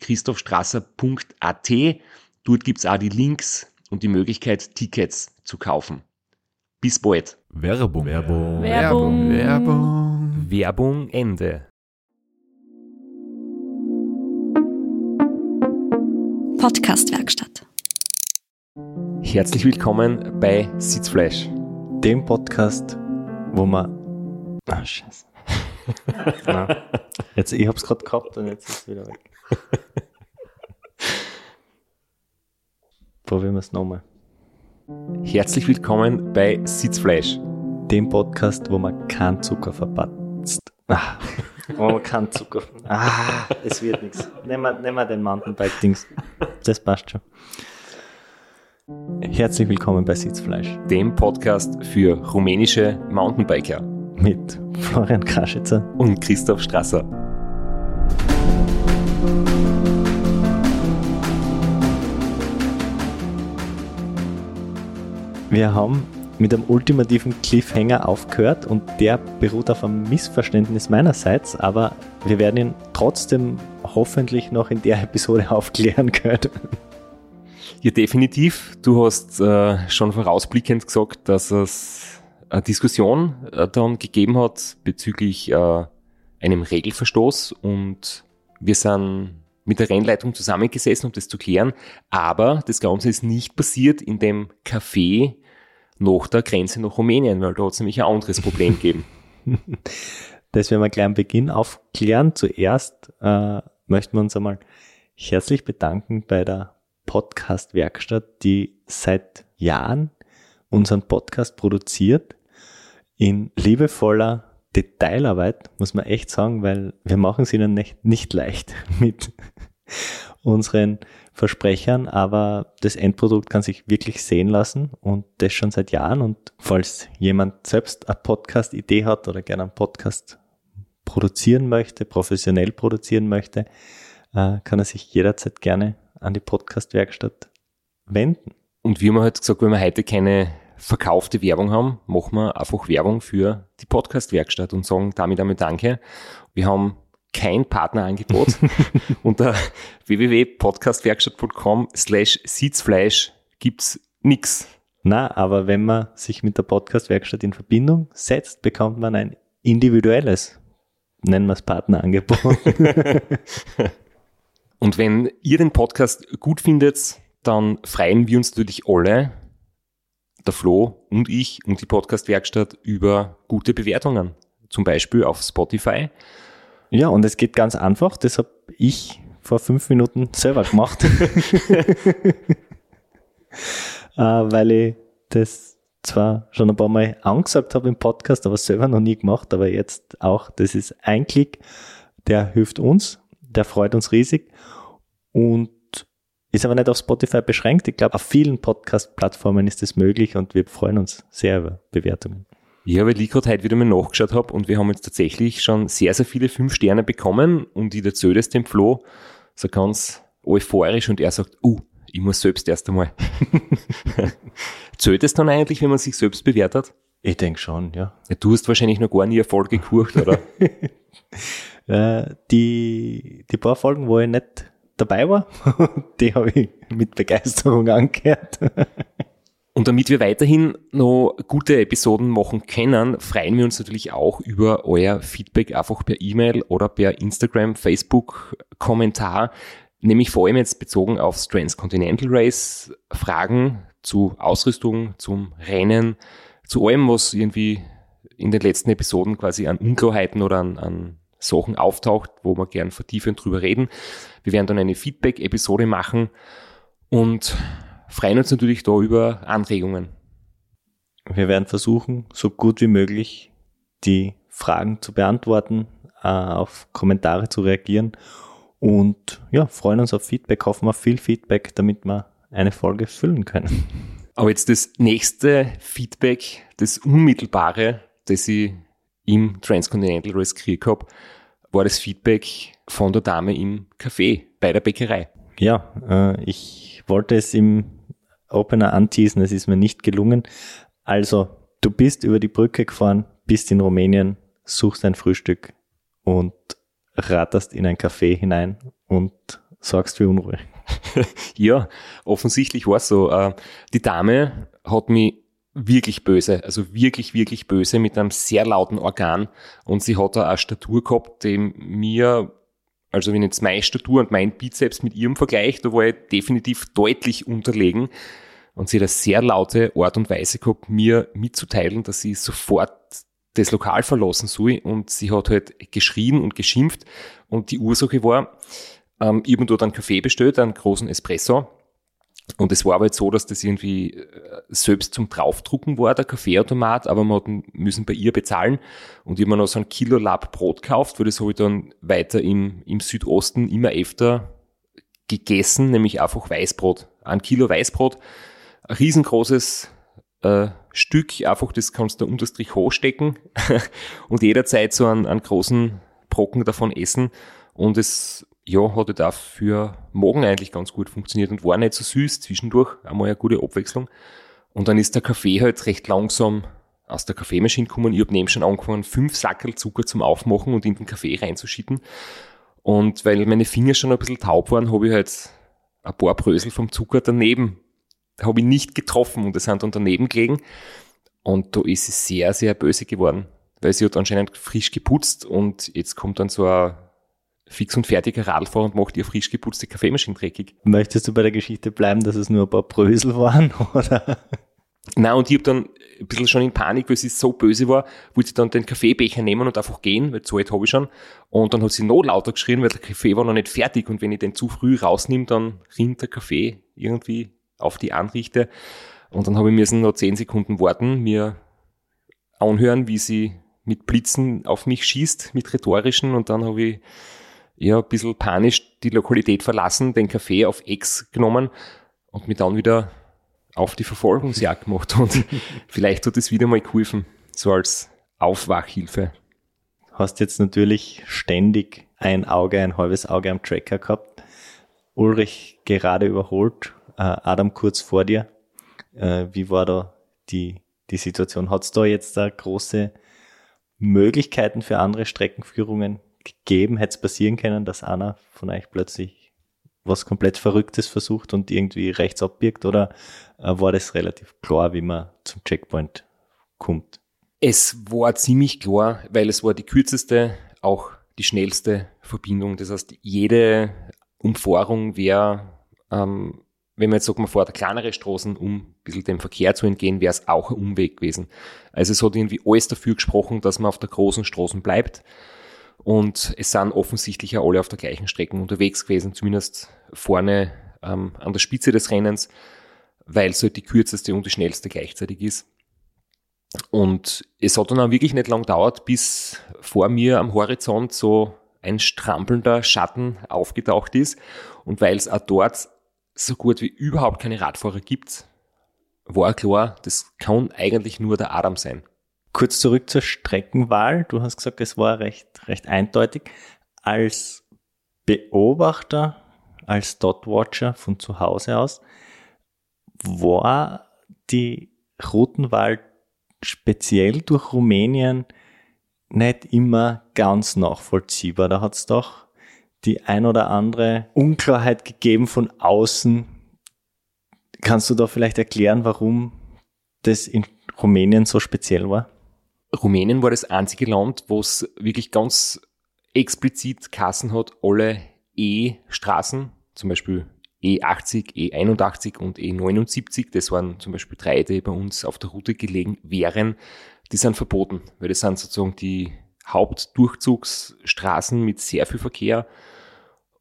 www.christophstrasser.at. Dort gibt's auch die Links und die Möglichkeit, Tickets zu kaufen. Bis bald. Werbung. Werbung. Werbung. Werbung. Werbung Ende. Podcastwerkstatt. Herzlich willkommen bei Sitzfleisch. dem Podcast, wo man. Ah, scheiße. Jetzt, ich hab's gerade gehabt und jetzt ist es wieder weg. Probieren wir es nochmal. Herzlich willkommen bei Sitzfleisch. Dem Podcast, wo man keinen Zucker verpatzt. Ah, wo man keinen Zucker. Ah, es wird nichts. Nehmen wir, nehmen wir den Mountainbike-Dings. Das passt schon. Herzlich willkommen bei Sitzfleisch dem Podcast für rumänische Mountainbiker mit Florian Kraschitzer. und Christoph Strasser. Wir haben mit einem ultimativen Cliffhanger aufgehört und der beruht auf einem Missverständnis meinerseits, aber wir werden ihn trotzdem hoffentlich noch in der Episode aufklären können. Ja, definitiv. Du hast äh, schon vorausblickend gesagt, dass es eine Diskussion äh, dann gegeben hat bezüglich äh, einem Regelverstoß und wir sind mit der Rennleitung zusammengesessen, um das zu klären. Aber das Ganze ist nicht passiert in dem Café nach der Grenze nach Rumänien, weil da hat es nämlich ein anderes Problem gegeben. Das werden wir gleich am Beginn aufklären. Zuerst äh, möchten wir uns einmal herzlich bedanken bei der Podcast-Werkstatt, die seit Jahren unseren Podcast produziert in liebevoller Detailarbeit, muss man echt sagen, weil wir machen es ihnen nicht, nicht leicht mit unseren Versprechern, aber das Endprodukt kann sich wirklich sehen lassen und das schon seit Jahren. Und falls jemand selbst eine Podcast-Idee hat oder gerne einen Podcast produzieren möchte, professionell produzieren möchte, äh, kann er sich jederzeit gerne an die Podcast-Werkstatt wenden. Und wir haben halt gesagt, wenn wir heute keine verkaufte Werbung haben, machen wir einfach Werbung für die Podcast-Werkstatt und sagen damit einmal Danke. Wir haben kein Partnerangebot unter www.podcastwerkstatt.com slash Sitzfleisch gibt's nix. Na, aber wenn man sich mit der Podcast-Werkstatt in Verbindung setzt, bekommt man ein individuelles, nennen wir es Partnerangebot. Und wenn ihr den Podcast gut findet, dann freuen wir uns natürlich alle, der Flo und ich und die Podcast-Werkstatt über gute Bewertungen. Zum Beispiel auf Spotify. ja, und es geht ganz einfach, das habe ich vor fünf Minuten selber gemacht. äh, weil ich das zwar schon ein paar Mal angesagt habe im Podcast, aber selber noch nie gemacht, aber jetzt auch, das ist ein Klick, der hilft uns, der freut uns riesig und ist aber nicht auf Spotify beschränkt. Ich glaube, auf vielen Podcast-Plattformen ist das möglich und wir freuen uns sehr über Bewertungen. Ja, weil ich gerade heute wieder mal nachgeschaut habe und wir haben jetzt tatsächlich schon sehr, sehr viele fünf Sterne bekommen und ich erzähle das dem Flo so ganz euphorisch und er sagt, uh, ich muss selbst erst einmal. Zählt es dann eigentlich, wenn man sich selbst bewertet? Ich denke schon, ja. Ja, du hast wahrscheinlich noch gar nie Erfolg gekurcht, oder? Äh, die, die paar Folgen, wo ich nicht dabei war, die habe ich mit Begeisterung angehört. Und damit wir weiterhin noch gute Episoden machen können, freuen wir uns natürlich auch über euer Feedback einfach per E-Mail oder per Instagram, Facebook, Kommentar. nämlich vor allem jetzt bezogen aufs Transcontinental Race, Fragen zu Ausrüstung, zum Rennen, zu allem, was irgendwie in den letzten Episoden quasi an Unklarheiten oder an, an Sachen auftaucht, wo wir gern vertiefend drüber reden. Wir werden dann eine Feedback-Episode machen und freuen uns natürlich da über Anregungen. Wir werden versuchen, so gut wie möglich die Fragen zu beantworten, äh, auf Kommentare zu reagieren und ja, freuen uns auf Feedback, hoffen auf viel Feedback, damit wir eine Folge füllen können. Aber jetzt das nächste Feedback, das unmittelbare, das ich im Transcontinental Race habe, war das Feedback von der Dame im Café bei der Bäckerei. Ja, äh, ich wollte es im Opener anteasen, es ist mir nicht gelungen. Also, du bist über die Brücke gefahren, bist in Rumänien, suchst ein Frühstück und ratterst in ein Café hinein und sorgst für Unruhe. ja, offensichtlich war es so. Äh, die Dame hat mich wirklich böse, also wirklich, wirklich böse mit einem sehr lauten Organ. Und sie hat da eine Statur gehabt, die mir, also wenn jetzt meine Statur und mein Bizeps mit ihrem Vergleich, da war ich definitiv deutlich unterlegen. Und sie hat eine sehr laute Art und Weise gehabt, mir mitzuteilen, dass sie sofort das Lokal verlassen soll. Und sie hat halt geschrien und geschimpft. Und die Ursache war, ähm, ich habe dort einen Kaffee bestellt, einen großen Espresso und es war aber jetzt so, dass das irgendwie äh, selbst zum Draufdrucken war, der Kaffeeautomat, aber man hat müssen bei ihr bezahlen. Und ich habe mir noch so ein Kilo Lab Brot gekauft, weil das habe ich dann weiter im, im Südosten immer öfter gegessen, nämlich einfach Weißbrot. Ein Kilo Weißbrot, ein riesengroßes äh, Stück, einfach das kannst du unter Strich hochstecken und jederzeit so einen, einen großen Brocken davon essen. Und es ja, hat halt auch Morgen eigentlich ganz gut funktioniert und war nicht so süß zwischendurch, einmal eine gute Abwechslung. Und dann ist der Kaffee halt recht langsam aus der Kaffeemaschine gekommen. Ich habe neben schon angefangen, fünf Sackel Zucker zum Aufmachen und in den Kaffee reinzuschütten. Und weil meine Finger schon ein bisschen taub waren, habe ich halt ein paar Brösel vom Zucker daneben, habe ich nicht getroffen und es sind dann daneben gelegen. Und da ist sie sehr, sehr böse geworden, weil sie hat anscheinend frisch geputzt und jetzt kommt dann so ein fix und fertiger Radfahrer und macht ihr frisch geputzte Kaffeemaschine dreckig. Möchtest du bei der Geschichte bleiben, dass es nur ein paar Brösel waren, oder? Na und ich habe dann ein bisschen schon in Panik, weil sie so böse war, wollte sie dann den Kaffeebecher nehmen und einfach gehen, weil so alt habe ich schon. Und dann hat sie noch lauter geschrien, weil der Kaffee war noch nicht fertig und wenn ich den zu früh rausnehme, dann rinnt der Kaffee irgendwie auf die Anrichte. Und dann habe ich müssen noch zehn Sekunden warten, mir anhören, wie sie mit Blitzen auf mich schießt, mit rhetorischen und dann habe ich ja, ein bisschen panisch die Lokalität verlassen, den Kaffee auf X genommen und mich dann wieder auf die Verfolgungsjagd gemacht. Und vielleicht hat es wieder mal geholfen, so als Aufwachhilfe. Hast jetzt natürlich ständig ein Auge, ein halbes Auge am Tracker gehabt. Ulrich gerade überholt, äh, Adam kurz vor dir. Äh, wie war da die, die Situation? Hat es da jetzt da große Möglichkeiten für andere Streckenführungen gegeben, hätte es passieren können, dass einer von euch plötzlich was komplett Verrücktes versucht und irgendwie rechts abbiegt oder äh, war das relativ klar, wie man zum Checkpoint kommt? Es war ziemlich klar, weil es war die kürzeste, auch die schnellste Verbindung. Das heißt, jede Umfahrung wäre, ähm, wenn man jetzt sagt, man fährt kleinere Straßen, um ein bisschen dem Verkehr zu entgehen, wäre es auch ein Umweg gewesen. Also es hat irgendwie alles dafür gesprochen, dass man auf der großen Straße bleibt. Und es sind offensichtlich ja alle auf der gleichen Strecke unterwegs gewesen, zumindest vorne ähm, an der Spitze des Rennens, weil es halt die kürzeste und die schnellste gleichzeitig ist. Und es hat dann auch wirklich nicht lang gedauert, bis vor mir am Horizont so ein strampelnder Schatten aufgetaucht ist. Und weil es auch dort so gut wie überhaupt keine Radfahrer gibt, war klar, das kann eigentlich nur der Adam sein. Kurz zurück zur Streckenwahl. Du hast gesagt, es war recht, recht eindeutig. Als Beobachter, als Dotwatcher von zu Hause aus, war die Routenwahl speziell durch Rumänien nicht immer ganz nachvollziehbar. Da hat es doch die ein oder andere Unklarheit gegeben von außen. Kannst du da vielleicht erklären, warum das in Rumänien so speziell war? Rumänien war das einzige Land, wo es wirklich ganz explizit Kassen hat, alle E-Straßen zum Beispiel E80, E81 und E79. Das waren zum Beispiel drei, die bei uns auf der Route gelegen wären. Die sind verboten, weil das sind sozusagen die Hauptdurchzugsstraßen mit sehr viel Verkehr.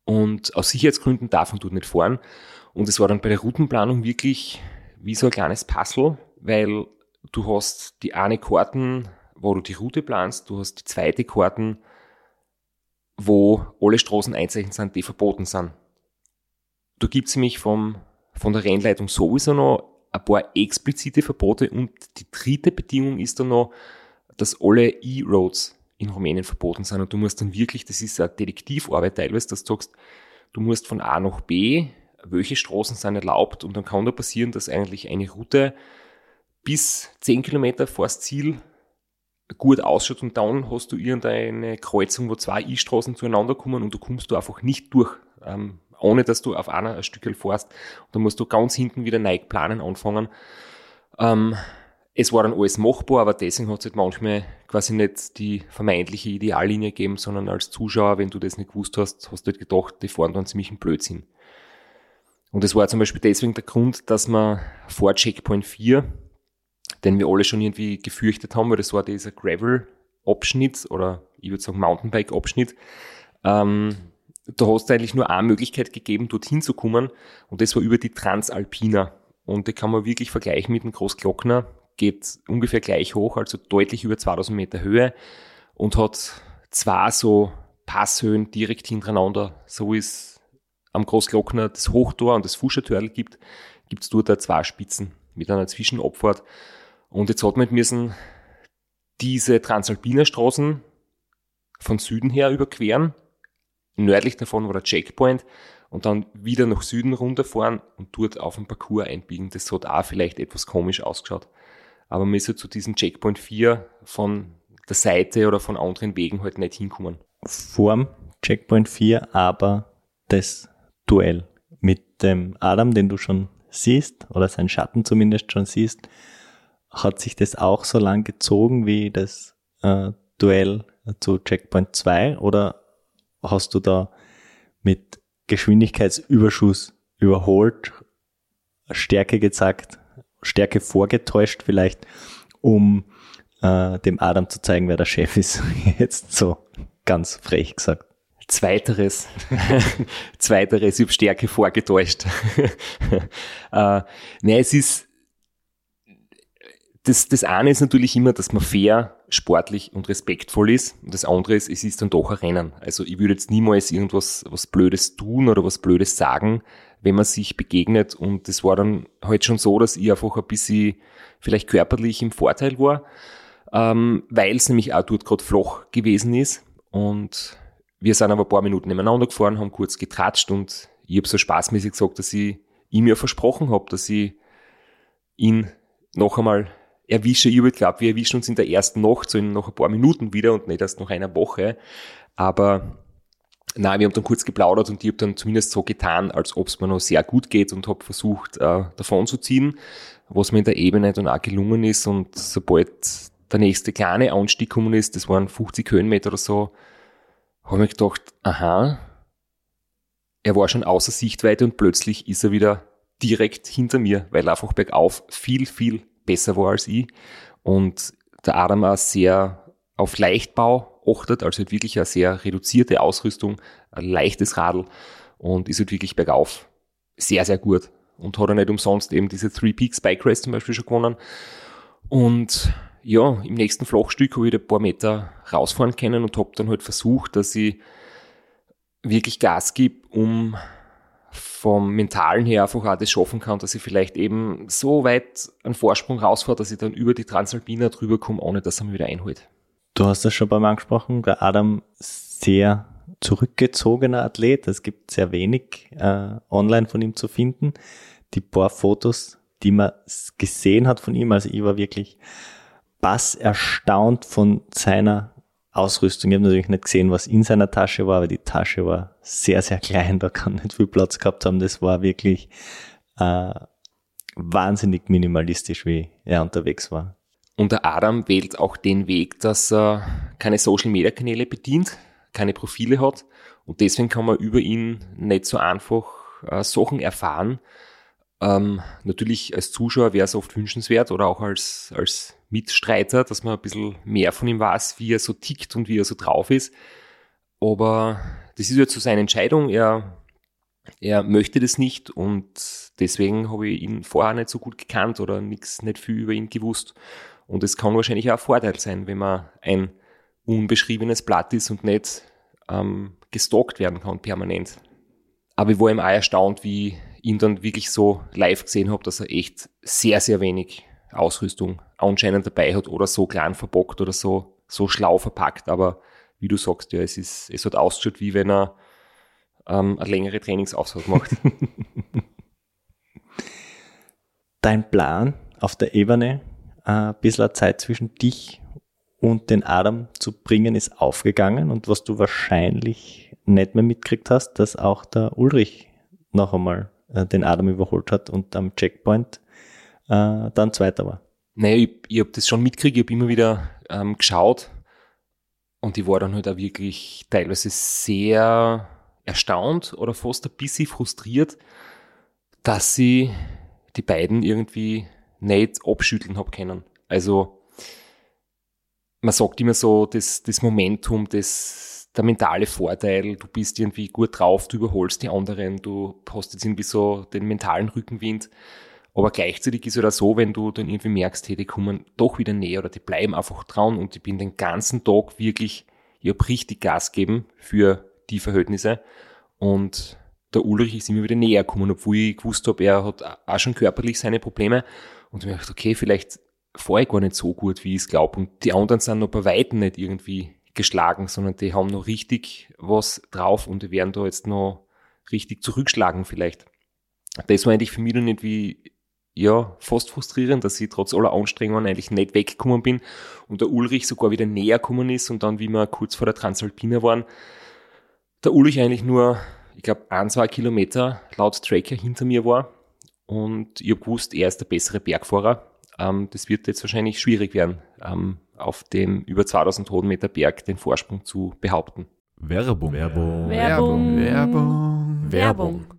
Und aus Sicherheitsgründen darf man dort nicht fahren. Und es war dann bei der Routenplanung wirklich wie so ein kleines Puzzle, weil du hast die eine Karten, wo du die Route planst, du hast die zweite Karten, wo alle Straßen einzeichnet sind, die verboten sind. Da gibt's nämlich vom, von der Rennleitung sowieso noch ein paar explizite Verbote und die dritte Bedingung ist dann noch, dass alle E-Roads in Rumänien verboten sind und du musst dann wirklich, das ist eine Detektivarbeit teilweise, dass du sagst, du musst von A nach B, welche Straßen sind erlaubt und dann kann da passieren, dass eigentlich eine Route bis 10 Kilometer vor das Ziel gut ausschaut und dann hast du irgendeine Kreuzung, wo zwei E-Straßen zueinander kommen und du kommst du einfach nicht durch, ähm, ohne dass du auf einer ein Stückel fährst. Und dann musst du ganz hinten wieder neu planen anfangen. Ähm, es war dann alles machbar, aber deswegen hat es halt manchmal quasi nicht die vermeintliche Ideallinie gegeben, sondern als Zuschauer, wenn du das nicht gewusst hast, hast du halt gedacht, die fahren dann ziemlich einen Blödsinn. Und es war zum Beispiel deswegen der Grund, dass man vor Checkpoint 4, den wir alle schon irgendwie gefürchtet haben, weil das war dieser Gravel-Abschnitt oder ich würde sagen Mountainbike-Abschnitt, ähm, da hast du eigentlich nur eine Möglichkeit gegeben, dorthin zu kommen und das war über die Transalpina. Und die kann man wirklich vergleichen mit dem Großglockner, geht ungefähr gleich hoch, also deutlich über 2000 Meter Höhe und hat zwei so Passhöhen direkt hintereinander. So ist am Großglockner das Hochtor und das Fuschertörl gibt, gibt es dort zwei Spitzen mit einer Zwischenabfahrt. Und jetzt hat man müssen diese Transalpiner Straßen von Süden her überqueren. Nördlich davon war der Checkpoint und dann wieder nach Süden runterfahren und dort auf den Parcours einbiegen. Das hat auch vielleicht etwas komisch ausgeschaut aber man ist ja zu diesem Checkpoint 4 von der Seite oder von anderen Wegen halt nicht hinkommen. Vorm Checkpoint 4 aber das Duell mit dem Adam, den du schon siehst, oder sein Schatten zumindest schon siehst, hat sich das auch so lang gezogen wie das äh, Duell zu Checkpoint 2 oder hast du da mit Geschwindigkeitsüberschuss überholt, Stärke gezeigt Stärke vorgetäuscht vielleicht, um äh, dem Adam zu zeigen, wer der Chef ist. Jetzt so ganz frech gesagt. Zweiteres, zweiteres, habe Stärke vorgetäuscht. äh, nee, es ist, das, das eine ist natürlich immer, dass man fair, sportlich und respektvoll ist. Und das andere ist, es ist dann doch ein Rennen. Also ich würde jetzt niemals irgendwas was Blödes tun oder was Blödes sagen, wenn man sich begegnet. Und das war dann halt schon so, dass ich einfach ein bisschen vielleicht körperlich im Vorteil war, ähm, weil es nämlich auch dort gerade flach gewesen ist. Und wir sind aber ein paar Minuten nebeneinander gefahren, haben kurz getratscht und ich habe so spaßmäßig gesagt, dass ich ihm ja versprochen habe, dass ich ihn noch einmal erwische. Ich glaube, wir erwischen uns in der ersten Nacht, so in noch ein paar Minuten wieder und nicht erst nach einer Woche. Aber na, wir haben dann kurz geplaudert und ich habe dann zumindest so getan, als ob es mir noch sehr gut geht und habe versucht, äh, davon zu ziehen, was mir in der Ebene dann auch gelungen ist. Und sobald der nächste kleine Anstieg gekommen ist, das waren 50 Höhenmeter oder so, habe ich gedacht, aha, er war schon außer Sichtweite und plötzlich ist er wieder direkt hinter mir, weil er einfach bergauf viel, viel besser war als ich. Und der Adam auch sehr auf Leichtbau achtet, also halt wirklich eine sehr reduzierte Ausrüstung, ein leichtes Radl und ist halt wirklich bergauf sehr, sehr gut. Und hat er nicht umsonst eben diese Three Peaks Bike Race zum Beispiel schon gewonnen. Und ja, im nächsten Flachstück habe ich ein paar Meter rausfahren können und habe dann halt versucht, dass ich wirklich Gas gebe, um vom Mentalen her einfach auch das schaffen kann, dass ich vielleicht eben so weit einen Vorsprung rausfahre, dass ich dann über die Transalpina drüber komme, ohne dass er mich wieder einholt. Du hast das schon beim angesprochen, der Adam sehr zurückgezogener Athlet. Es gibt sehr wenig äh, online von ihm zu finden. Die paar Fotos, die man gesehen hat von ihm, also ich war wirklich bass erstaunt von seiner Ausrüstung. Ich habe natürlich nicht gesehen, was in seiner Tasche war, aber die Tasche war sehr, sehr klein. Da kann nicht viel Platz gehabt haben. Das war wirklich äh, wahnsinnig minimalistisch, wie er unterwegs war. Und der Adam wählt auch den Weg, dass er keine Social Media Kanäle bedient, keine Profile hat. Und deswegen kann man über ihn nicht so einfach äh, Sachen erfahren. Ähm, natürlich als Zuschauer wäre es oft wünschenswert oder auch als, als Mitstreiter, dass man ein bisschen mehr von ihm weiß, wie er so tickt und wie er so drauf ist. Aber das ist jetzt so seine Entscheidung. Er, er möchte das nicht und deswegen habe ich ihn vorher nicht so gut gekannt oder nichts, nicht viel über ihn gewusst. Und es kann wahrscheinlich auch ein Vorteil sein, wenn man ein unbeschriebenes Blatt ist und nicht ähm, gestalkt werden kann permanent. Aber ich war ihm auch erstaunt, wie ich ihn dann wirklich so live gesehen habe, dass er echt sehr, sehr wenig Ausrüstung anscheinend dabei hat oder so klein verbockt oder so, so schlau verpackt. Aber wie du sagst, ja, es, ist, es hat ausgeschaut, wie wenn er ähm, eine längere Trainingsausfahrt macht. Dein Plan auf der Ebene, äh, ein bisschen Zeit zwischen dich und den Adam zu bringen, ist aufgegangen und was du wahrscheinlich nicht mehr mitgekriegt hast, dass auch der Ulrich noch einmal äh, den Adam überholt hat und am Checkpoint äh, dann Zweiter war. Naja, ich, ich habe das schon mitgekriegt, ich habe immer wieder ähm, geschaut und ich war dann halt auch wirklich teilweise sehr erstaunt oder fast ein bisschen frustriert, dass sie die beiden irgendwie nicht abschütteln habe können. Also man sagt immer so, das, das Momentum, das, der mentale Vorteil, du bist irgendwie gut drauf, du überholst die anderen, du hast jetzt irgendwie so den mentalen Rückenwind. Aber gleichzeitig ist es halt so, wenn du dann irgendwie merkst, hey, die kommen doch wieder näher oder die bleiben einfach dran und ich bin den ganzen Tag wirklich, ich habe richtig Gas gegeben für die Verhältnisse und der Ulrich ist immer wieder näher gekommen, obwohl ich gewusst habe, er hat auch schon körperlich seine Probleme und ich gedacht, okay, vielleicht fahre ich gar nicht so gut, wie ich es glaube. Und die anderen sind noch bei Weitem nicht irgendwie geschlagen, sondern die haben noch richtig was drauf und die werden da jetzt noch richtig zurückschlagen vielleicht. Das war eigentlich für mich noch nicht wie, ja, fast frustrierend, dass ich trotz aller Anstrengungen eigentlich nicht weggekommen bin und der Ulrich sogar wieder näher gekommen ist und dann, wie wir kurz vor der Transalpina waren, der Ulrich eigentlich nur, ich glaube, ein, zwei Kilometer laut Tracker hinter mir war und ich habe gewusst, er ist der bessere Bergfahrer ähm, das wird jetzt wahrscheinlich schwierig werden, ähm, auf dem über 2000 Höhenmeter Berg den Vorsprung zu behaupten. Werbung. Werbung. Werbung. Werbung. Werbung.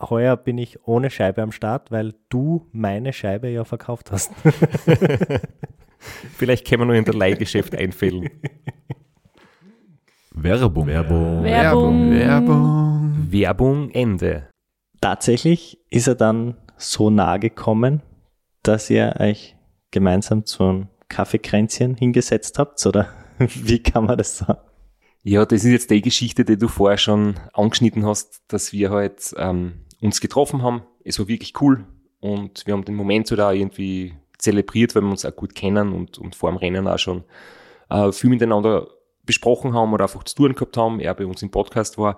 Heuer bin ich ohne Scheibe am Start, weil du meine Scheibe ja verkauft hast. Vielleicht können wir nur in der Leihgeschäft einfällen. Werbung. Werbung. Werbung. Werbung. Werbung Ende. Tatsächlich ist er dann so nahe gekommen, dass ihr euch gemeinsam zu einem Kaffeekränzchen hingesetzt habt, oder wie kann man das sagen? Ja, das ist jetzt die Geschichte, die du vorher schon angeschnitten hast, dass wir halt ähm, uns getroffen haben. Es war wirklich cool und wir haben den Moment so da irgendwie zelebriert, weil wir uns auch gut kennen und, und vor dem Rennen auch schon äh, viel miteinander besprochen haben oder einfach zu tun gehabt haben, er bei uns im Podcast war.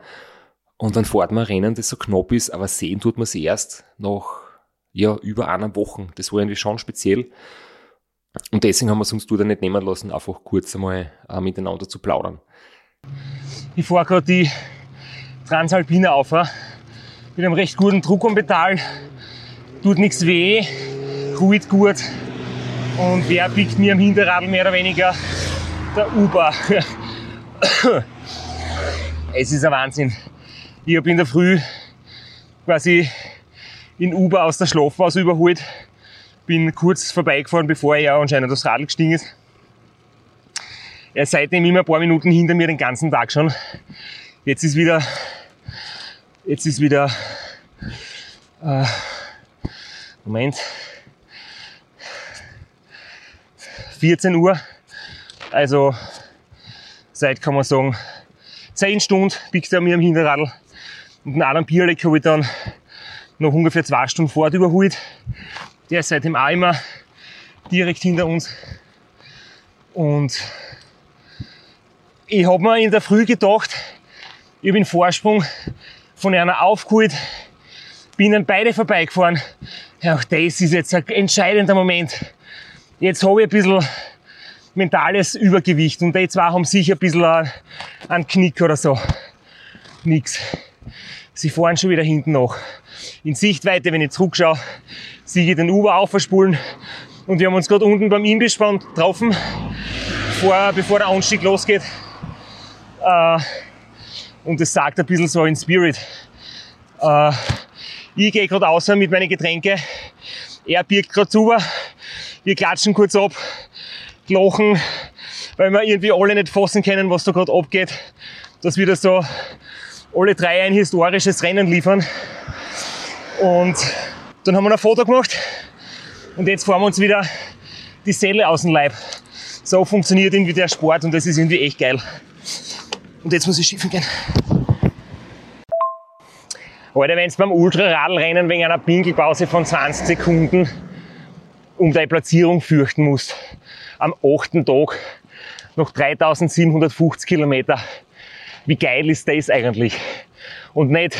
Und dann fährt man Rennen, das so knapp ist, aber sehen tut man sie erst nach ja, über einer Woche. Das war irgendwie schon speziell. Und deswegen haben wir es uns da nicht nehmen lassen, einfach kurz einmal äh, miteinander zu plaudern. Ich fahre gerade die Transalpine auf, äh, mit einem recht guten Druck am Pedal, tut nichts weh, ruht gut. Und wer biegt mir am Hinterrad mehr oder weniger? Der Uber. es ist ein Wahnsinn. Ich habe in der Früh quasi in Uber aus der Schlafpause überholt. Bin kurz vorbeigefahren, bevor er anscheinend aufs Radl gestiegen ist. Er seitdem immer ein paar Minuten hinter mir den ganzen Tag schon. Jetzt ist wieder, jetzt ist wieder, äh, Moment, 14 Uhr. Also seit, kann man sagen, 10 Stunden biegt er mir am Hinterradl. Und den Adam Bierleck habe ich dann noch ungefähr zwei Stunden Fahrt überholt. Der ist seitdem auch immer direkt hinter uns. Und ich habe mir in der Früh gedacht, ich den Vorsprung von einer aufgeholt, bin dann beide vorbeigefahren. Ja, auch das ist jetzt ein entscheidender Moment. Jetzt habe ich ein bisschen mentales Übergewicht und die zwei haben sicher ein bisschen einen Knick oder so. Nix. Sie fahren schon wieder hinten nach. In Sichtweite, wenn ich zurückschaue, sehe ich den Uber aufverspulen und wir haben uns gerade unten beim Imbisspann getroffen, vor, bevor der Anstieg losgeht. Äh, und das sagt ein bisschen so in Spirit. Äh, ich gehe gerade außer mit meinen Getränke, er birgt gerade zu, wir klatschen kurz ab, lachen, weil wir irgendwie alle nicht fassen können, was da gerade abgeht, dass wir da so alle drei ein historisches Rennen liefern. Und dann haben wir ein Foto gemacht und jetzt fahren wir uns wieder die Seele aus dem Leib. So funktioniert irgendwie der Sport und das ist irgendwie echt geil. Und jetzt muss ich schiffen gehen. Alter, wenn du beim Ultraradlrennen wegen einer Pinkelpause von 20 Sekunden um deine Platzierung fürchten musst, am achten Tag noch 3750 Kilometer, wie geil ist das eigentlich? Und nicht,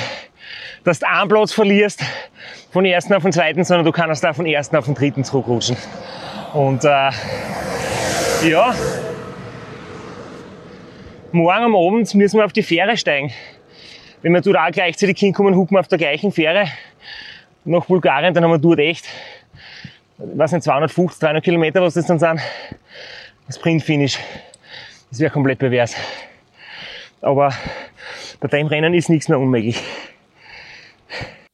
dass du einen Platz verlierst, von ersten auf den zweiten, sondern du kannst da von ersten auf den dritten zurückrutschen. Und äh, ja, morgen am Abend müssen wir auf die Fähre steigen. Wenn wir dort auch gleichzeitig hinkommen, hucken wir auf der gleichen Fähre nach Bulgarien, dann haben wir dort echt, weiß nicht, 250, 300 Kilometer, was das dann sind, Sprint-Finish. Das wäre komplett pervers. Aber bei deinem Rennen ist nichts mehr unmöglich.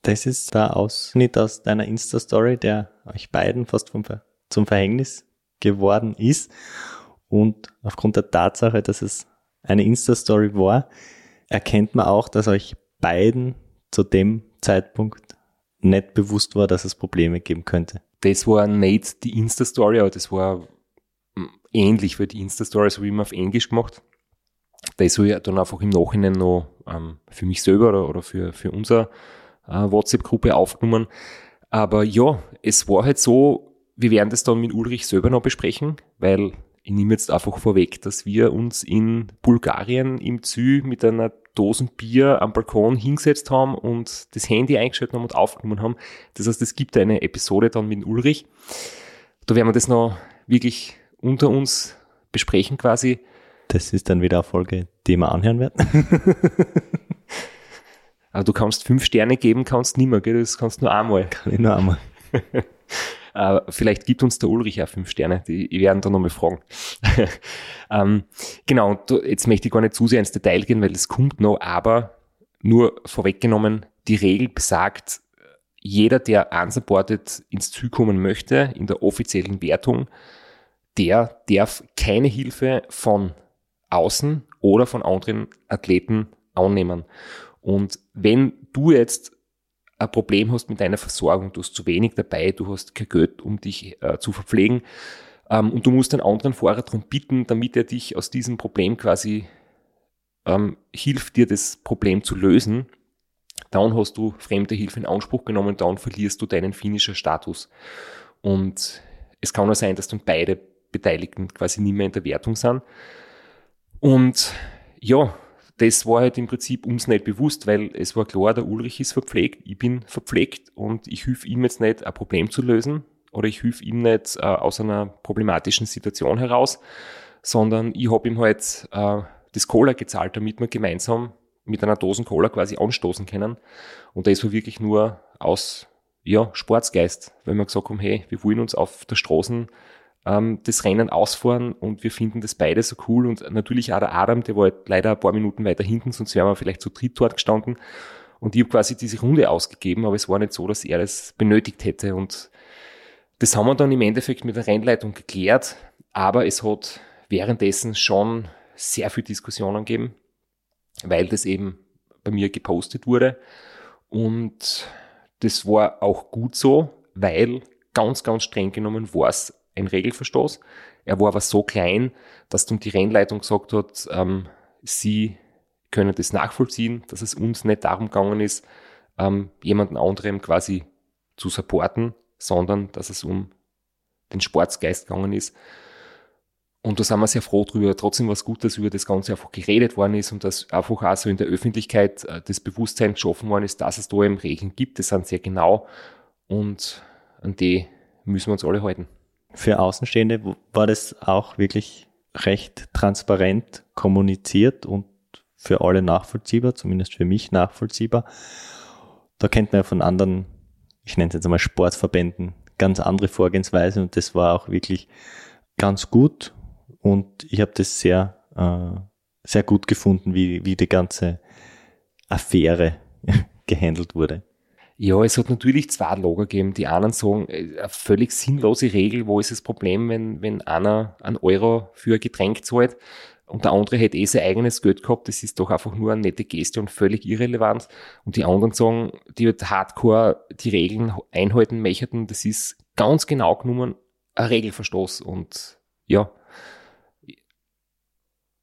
Das ist der Ausschnitt aus deiner Insta-Story, der euch beiden fast vom zum Verhängnis geworden ist. Und aufgrund der Tatsache, dass es eine Insta-Story war, erkennt man auch, dass euch beiden zu dem Zeitpunkt nicht bewusst war, dass es Probleme geben könnte. Das war nicht die Insta-Story, aber das war ähnlich für die Insta-Story, so wie man auf Englisch gemacht. Das habe ich dann einfach im Nachhinein noch ähm, für mich selber oder, oder für, für unsere äh, WhatsApp-Gruppe aufgenommen. Aber ja, es war halt so, wir werden das dann mit Ulrich selber noch besprechen, weil ich nehme jetzt einfach vorweg, dass wir uns in Bulgarien im Zü mit einer Dosen Bier am Balkon hingesetzt haben und das Handy eingeschaltet haben und aufgenommen haben. Das heißt, es gibt eine Episode dann mit Ulrich. Da werden wir das noch wirklich unter uns besprechen quasi. Das ist dann wieder eine Folge, die wir anhören werden. Aber du kannst fünf Sterne geben, kannst nicht mehr, gell? Das kannst nur einmal. Kann ich nur einmal. Äh, vielleicht gibt uns der Ulrich auch fünf Sterne, die werden da nochmal fragen. ähm, genau, und jetzt möchte ich gar nicht zu sehr ins Detail gehen, weil es kommt noch, aber nur vorweggenommen, die Regel besagt, jeder, der unsupported ins Ziel kommen möchte, in der offiziellen Wertung, der darf keine Hilfe von außen oder von anderen Athleten annehmen. Und wenn du jetzt ein Problem hast mit deiner Versorgung, du hast zu wenig dabei, du hast kein Geld, um dich äh, zu verpflegen ähm, und du musst einen anderen Fahrer darum bitten, damit er dich aus diesem Problem quasi ähm, hilft, dir das Problem zu lösen, dann hast du fremde Hilfe in Anspruch genommen, dann verlierst du deinen finnischer Status. Und es kann auch sein, dass dann beide Beteiligten quasi nicht mehr in der Wertung sind. Und ja, das war halt im Prinzip uns nicht bewusst, weil es war klar, der Ulrich ist verpflegt, ich bin verpflegt und ich helfe ihm jetzt nicht, ein Problem zu lösen oder ich helfe ihm nicht äh, aus einer problematischen Situation heraus, sondern ich habe ihm halt äh, das Cola gezahlt, damit wir gemeinsam mit einer Dosen Cola quasi anstoßen können. Und das war wirklich nur aus ja, Sportsgeist, weil wir gesagt haben, hey, wir wollen uns auf der Straße ähm, das Rennen ausfahren und wir finden das beide so cool und natürlich auch der Adam, der war halt leider ein paar Minuten weiter hinten, sonst wären wir vielleicht zu dritt dort gestanden. Und ich habe quasi diese Runde ausgegeben, aber es war nicht so, dass er das benötigt hätte. Und das haben wir dann im Endeffekt mit der Rennleitung geklärt, aber es hat währenddessen schon sehr viel Diskussionen gegeben, weil das eben bei mir gepostet wurde. Und das war auch gut so, weil ganz, ganz streng genommen war es ein Regelverstoß. Er war aber so klein, dass dann die Rennleitung gesagt hat, ähm, sie können das nachvollziehen, dass es uns nicht darum gegangen ist, ähm, jemanden anderem quasi zu supporten, sondern dass es um den Sportsgeist gegangen ist. Und da sind wir sehr froh drüber. Trotzdem war es gut, dass über das Ganze einfach geredet worden ist und dass einfach auch so in der Öffentlichkeit äh, das Bewusstsein geschaffen worden ist, dass es da eben Regeln gibt. Das sind sehr genau und an die müssen wir uns alle halten für Außenstehende war das auch wirklich recht transparent kommuniziert und für alle nachvollziehbar, zumindest für mich nachvollziehbar. Da kennt man ja von anderen, ich nenne es jetzt einmal Sportverbänden, ganz andere Vorgehensweise und das war auch wirklich ganz gut und ich habe das sehr, äh, sehr gut gefunden, wie, wie die ganze Affäre gehandelt wurde. Ja, es hat natürlich zwei Lager gegeben. Die einen sagen, äh, eine völlig sinnlose Regel, wo ist das Problem, wenn, wenn einer einen Euro für ein Getränk zahlt und der andere hätte eh sein eigenes Geld gehabt, das ist doch einfach nur eine nette Geste und völlig irrelevant. Und die anderen sagen, die halt hardcore die Regeln einhalten möchten, das ist ganz genau genommen ein Regelverstoß. Und ja,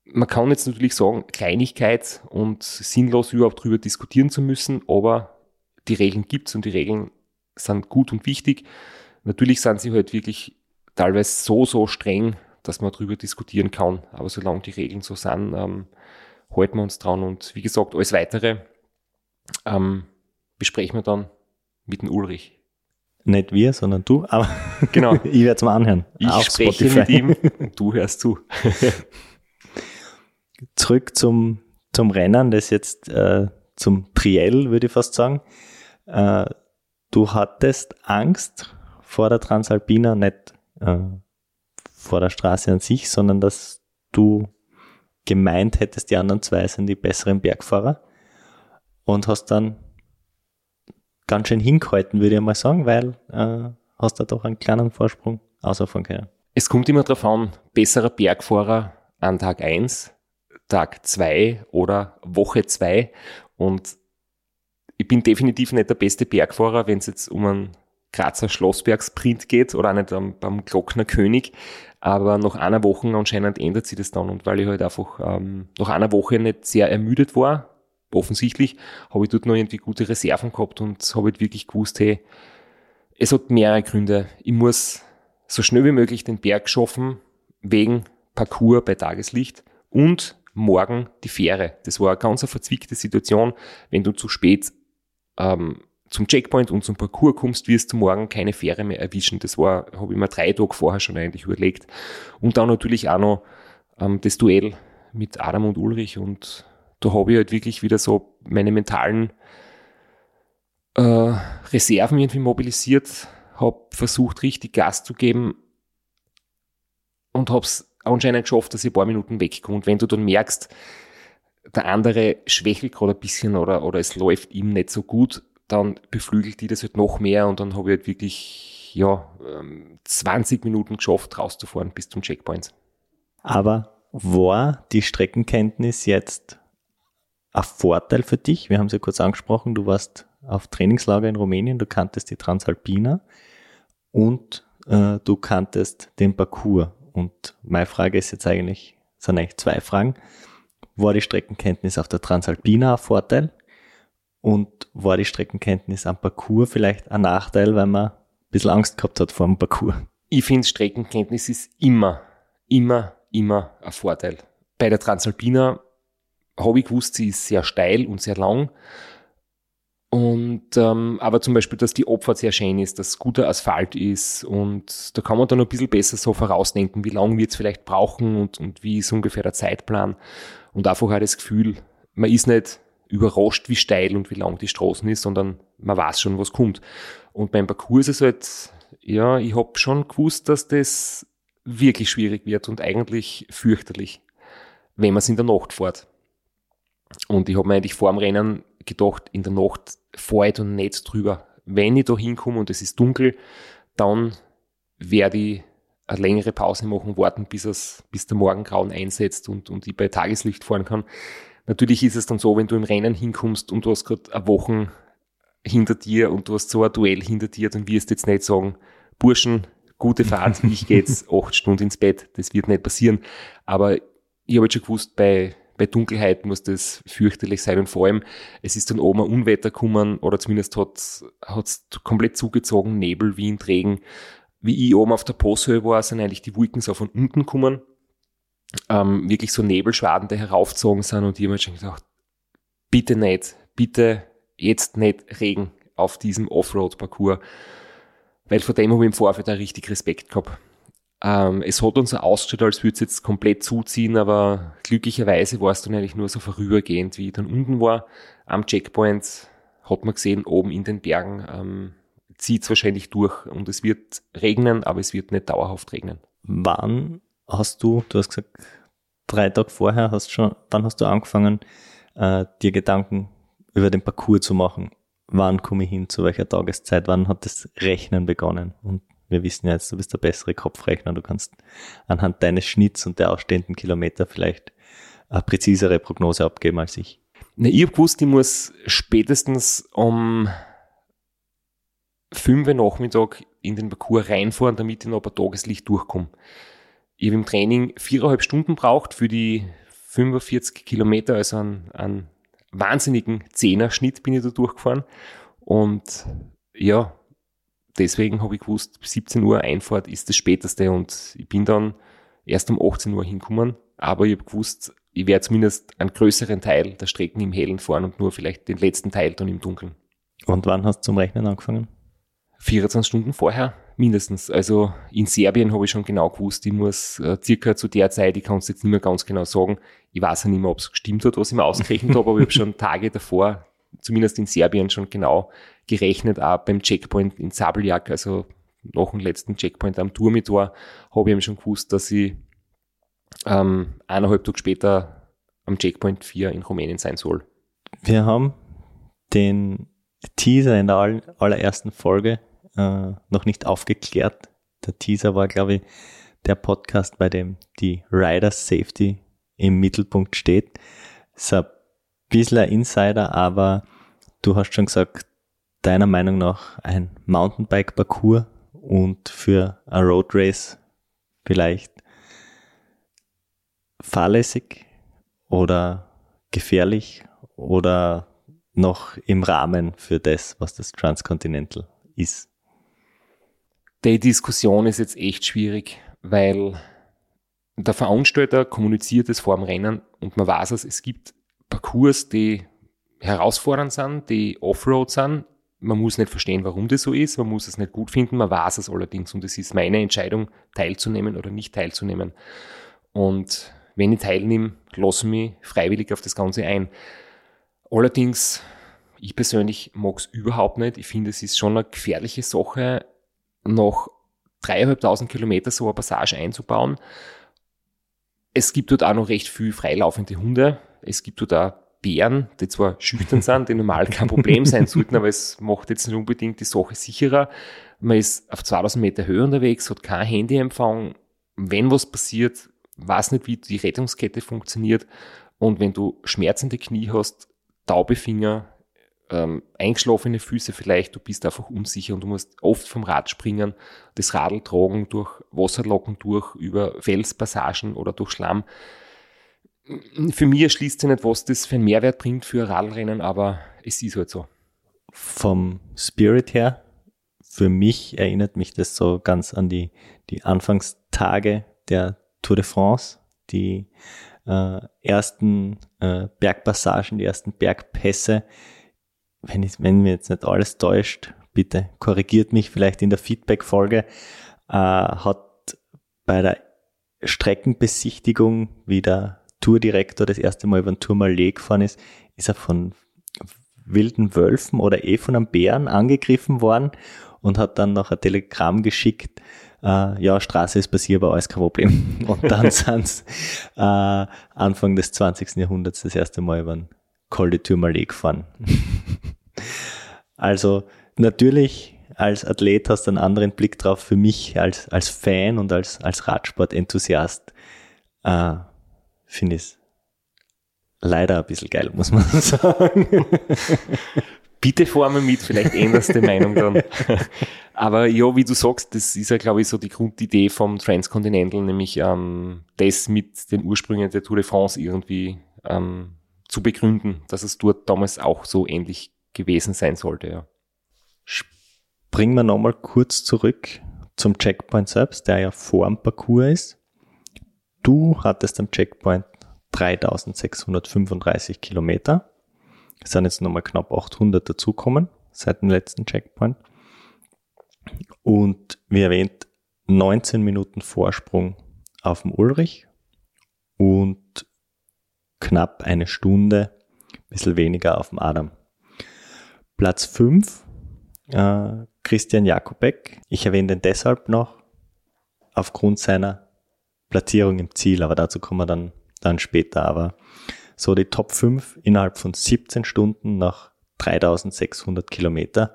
man kann jetzt natürlich sagen, Kleinigkeit und sinnlos überhaupt drüber diskutieren zu müssen, aber die Regeln gibt's und die Regeln sind gut und wichtig. Natürlich sind sie halt wirklich teilweise so, so streng, dass man darüber diskutieren kann. Aber solange die Regeln so sind, ähm, halten wir uns dran. Und wie gesagt, alles Weitere ähm, besprechen wir dann mit dem Ulrich. Nicht wir, sondern du, aber genau. ich werde es mal anhören. Ich spreche Spotify. mit ihm und du hörst zu. Zurück zum, zum Rennen, das jetzt äh, zum Triell, würde ich fast sagen. Äh, du hattest Angst vor der Transalpina, nicht äh, vor der Straße an sich, sondern dass du gemeint hättest, die anderen zwei sind die besseren Bergfahrer und hast dann ganz schön hingehalten, würde ich mal sagen, weil äh, hast da doch einen kleinen Vorsprung ausfahren können. Es kommt immer darauf an, besserer Bergfahrer an Tag 1, Tag 2 oder Woche 2 und ich bin definitiv nicht der beste Bergfahrer, wenn es jetzt um einen Grazer Schlossbergsprint geht oder auch nicht am, beim Glockner König. Aber nach einer Woche anscheinend ändert sich das dann. Und weil ich halt einfach ähm, nach einer Woche nicht sehr ermüdet war, offensichtlich, habe ich dort noch irgendwie gute Reserven gehabt und habe halt wirklich gewusst, hey, es hat mehrere Gründe. Ich muss so schnell wie möglich den Berg schaffen, wegen Parcours bei Tageslicht und morgen die Fähre. Das war eine ganz verzwickte Situation. Wenn du zu spät ähm, zum Checkpoint und zum Parcours kommst, wirst du morgen keine Fähre mehr erwischen. Das war, habe ich mir drei Tage vorher schon eigentlich überlegt. Und dann natürlich auch noch ähm, das Duell mit Adam und Ulrich und da habe ich halt wirklich wieder so meine mentalen äh, Reserven irgendwie mobilisiert, habe versucht, richtig Gas zu geben und habe es anscheinend geschafft, dass ich ein paar Minuten wegkomme. Und wenn du dann merkst, der andere schwächelt gerade ein bisschen oder, oder es läuft ihm nicht so gut, dann beflügelt die das halt noch mehr und dann habe ich halt wirklich ja, 20 ähm, Minuten geschafft, rauszufahren bis zum Checkpoint. Aber war die Streckenkenntnis jetzt ein Vorteil für dich? Wir haben es ja kurz angesprochen, du warst auf Trainingslager in Rumänien, du kanntest die Transalpina und äh, du kanntest den Parcours. Und meine Frage ist jetzt eigentlich, sind eigentlich zwei Fragen. War die Streckenkenntnis auf der Transalpina ein Vorteil? Und war die Streckenkenntnis am Parcours vielleicht ein Nachteil, weil man ein bisschen Angst gehabt hat vor dem Parcours? Ich finde, Streckenkenntnis ist immer, immer, immer ein Vorteil. Bei der Transalpina habe ich gewusst, sie ist sehr steil und sehr lang. Und ähm, aber zum Beispiel, dass die Abfahrt sehr schön ist, dass guter Asphalt ist und da kann man dann ein bisschen besser so vorausdenken, wie lange wir es vielleicht brauchen und, und wie ist ungefähr der Zeitplan. Und einfach halt das Gefühl, man ist nicht überrascht, wie steil und wie lang die Straßen ist, sondern man weiß schon, was kommt. Und beim Parcours ist es halt, ja, ich habe schon gewusst, dass das wirklich schwierig wird und eigentlich fürchterlich, wenn man es in der Nacht fährt. Und ich habe mir eigentlich vor dem Rennen gedacht, in der Nacht fahre ich da nicht drüber. Wenn ich da hinkomme und es ist dunkel, dann werde ich eine längere Pause machen, warten, bis, es, bis der Morgengrauen einsetzt und, und ich bei Tageslicht fahren kann. Natürlich ist es dann so, wenn du im Rennen hinkommst und du hast gerade eine Woche hinter dir und du hast so ein Duell hinter dir, dann wirst du jetzt nicht sagen, Burschen, gute Fahrt, ich gehe jetzt acht Stunden ins Bett. Das wird nicht passieren. Aber ich habe jetzt schon gewusst, bei bei Dunkelheit muss das fürchterlich sein und vor allem, es ist dann oben ein Unwetter gekommen oder zumindest hat es komplett zugezogen, Nebel, Wind, Regen. Wie ich oben auf der Posthöhe war, sind eigentlich die Wolken so von unten gekommen. Ähm, wirklich so Nebelschwaden, die heraufgezogen sind und mir schon gedacht, bitte nicht, bitte jetzt nicht Regen auf diesem Offroad-Parcours, weil vor dem habe ich im Vorfeld auch richtig Respekt gehabt. Ähm, es hat uns so ausgeschaut, als würde es jetzt komplett zuziehen, aber glücklicherweise war es dann eigentlich nur so vorübergehend, wie ich dann unten war. Am Checkpoint hat man gesehen, oben in den Bergen ähm, zieht es wahrscheinlich durch und es wird regnen, aber es wird nicht dauerhaft regnen. Wann hast du, du hast gesagt, drei Tage vorher hast schon, wann hast du angefangen, äh, dir Gedanken über den Parcours zu machen? Wann komme ich hin, zu welcher Tageszeit, wann hat das Rechnen begonnen? Und wir wissen ja jetzt, du bist der bessere Kopfrechner. Du kannst anhand deines Schnitts und der ausstehenden Kilometer vielleicht eine präzisere Prognose abgeben als ich. Na, ich habe gewusst, ich muss spätestens um 5 Uhr Nachmittag in den Parcours reinfahren, damit ich noch bei Tageslicht durchkomme. Ich habe im Training viereinhalb Stunden braucht für die 45 Kilometer, also einen, einen wahnsinnigen Zehner-Schnitt bin ich da durchgefahren. Und ja, deswegen habe ich gewusst, 17 Uhr Einfahrt ist das späteste und ich bin dann erst um 18 Uhr hinkommen, aber ich habe gewusst, ich werde zumindest einen größeren Teil der Strecken im Hellen fahren und nur vielleicht den letzten Teil dann im Dunkeln. Und wann hast du zum Rechnen angefangen? 24 Stunden vorher, mindestens. Also in Serbien habe ich schon genau gewusst, ich muss äh, circa zu der Zeit, ich kann es jetzt nicht mehr ganz genau sagen, ich weiß ja nicht mehr, ob es gestimmt hat, was ich mir ausgerechnet habe, aber ich habe schon Tage davor, zumindest in Serbien, schon genau gerechnet, auch beim Checkpoint in Sabeljak, also nach dem letzten Checkpoint am Turmitor, habe ich eben schon gewusst, dass ich ähm, eineinhalb Tage später am Checkpoint 4 in Rumänien sein soll. Wir haben den Teaser in der allerersten Folge äh, noch nicht aufgeklärt. Der Teaser war, glaube ich, der Podcast, bei dem die Rider Safety im Mittelpunkt steht. Ist ein bisschen ein Insider, aber du hast schon gesagt, deiner Meinung nach ein Mountainbike-Parcours und für ein Road Race vielleicht fahrlässig oder gefährlich oder noch im Rahmen für das, was das Transcontinental ist? Die Diskussion ist jetzt echt schwierig, weil der Veranstalter kommuniziert es vor dem Rennen und man weiß es, es gibt Parcours, die herausfordernd sind, die Offroad sind, man muss nicht verstehen, warum das so ist, man muss es nicht gut finden, man weiß es allerdings und es ist meine Entscheidung, teilzunehmen oder nicht teilzunehmen. Und wenn ich teilnehme, lasse ich mich freiwillig auf das Ganze ein. Allerdings, ich persönlich mag es überhaupt nicht. Ich finde, es ist schon eine gefährliche Sache, nach dreieinhalbtausend Kilometer so eine Passage einzubauen. Es gibt dort auch noch recht viel freilaufende Hunde. Es gibt dort auch Bären, die zwar schüchtern sind, die normal kein Problem sein sollten, aber es macht jetzt nicht unbedingt die Sache sicherer. Man ist auf 2000 Meter Höhe unterwegs, hat kein Handyempfang. Wenn was passiert, weiß nicht, wie die Rettungskette funktioniert. Und wenn du schmerzende Knie hast, taube Finger, ähm, eingeschlafene Füße vielleicht, du bist einfach unsicher und du musst oft vom Rad springen, das Radl tragen, durch Wasserlocken durch, über Felspassagen oder durch Schlamm. Für mich erschließt sich nicht, was das für einen Mehrwert bringt für Radlrennen, aber es ist halt so. Vom Spirit her, für mich erinnert mich das so ganz an die, die Anfangstage der Tour de France, die äh, ersten äh, Bergpassagen, die ersten Bergpässe, wenn, ich, wenn mir jetzt nicht alles täuscht, bitte korrigiert mich vielleicht in der Feedback-Folge, äh, hat bei der Streckenbesichtigung, wie der Tourdirektor das erste Mal über den Tourmalet gefahren ist, ist er von wilden Wölfen oder eh von einem Bären angegriffen worden und hat dann noch ein Telegramm geschickt, äh, ja, Straße ist passierbar, alles kein Problem. Und dann sind äh, Anfang des 20. Jahrhunderts das erste Mal über den Col de Tourmalet gefahren. also natürlich als Athlet hast du einen anderen Blick drauf. Für mich als, als Fan und als, als Radsport-Enthusiast äh, finde ich es leider ein bisschen geil, muss man sagen. Bitte fahr mal mit, vielleicht änderst du die Meinung dann. Aber ja, wie du sagst, das ist ja, glaube ich, so die Grundidee vom Transcontinental, nämlich ähm, das mit den Ursprüngen der Tour de France irgendwie ähm, zu begründen, dass es dort damals auch so ähnlich gewesen sein sollte. Ja. Springen wir nochmal kurz zurück zum Checkpoint selbst, der ja vor dem Parcours ist. Du hattest am Checkpoint 3635 Kilometer. Es sind jetzt nochmal knapp 800 dazukommen seit dem letzten Checkpoint. Und wie erwähnt, 19 Minuten Vorsprung auf dem Ulrich und knapp eine Stunde, ein bisschen weniger auf dem Adam. Platz 5, äh, Christian Jakubek. Ich erwähne den deshalb noch aufgrund seiner Platzierung im Ziel, aber dazu kommen wir dann, dann später. Aber so die Top 5 innerhalb von 17 Stunden nach 3600 Kilometer.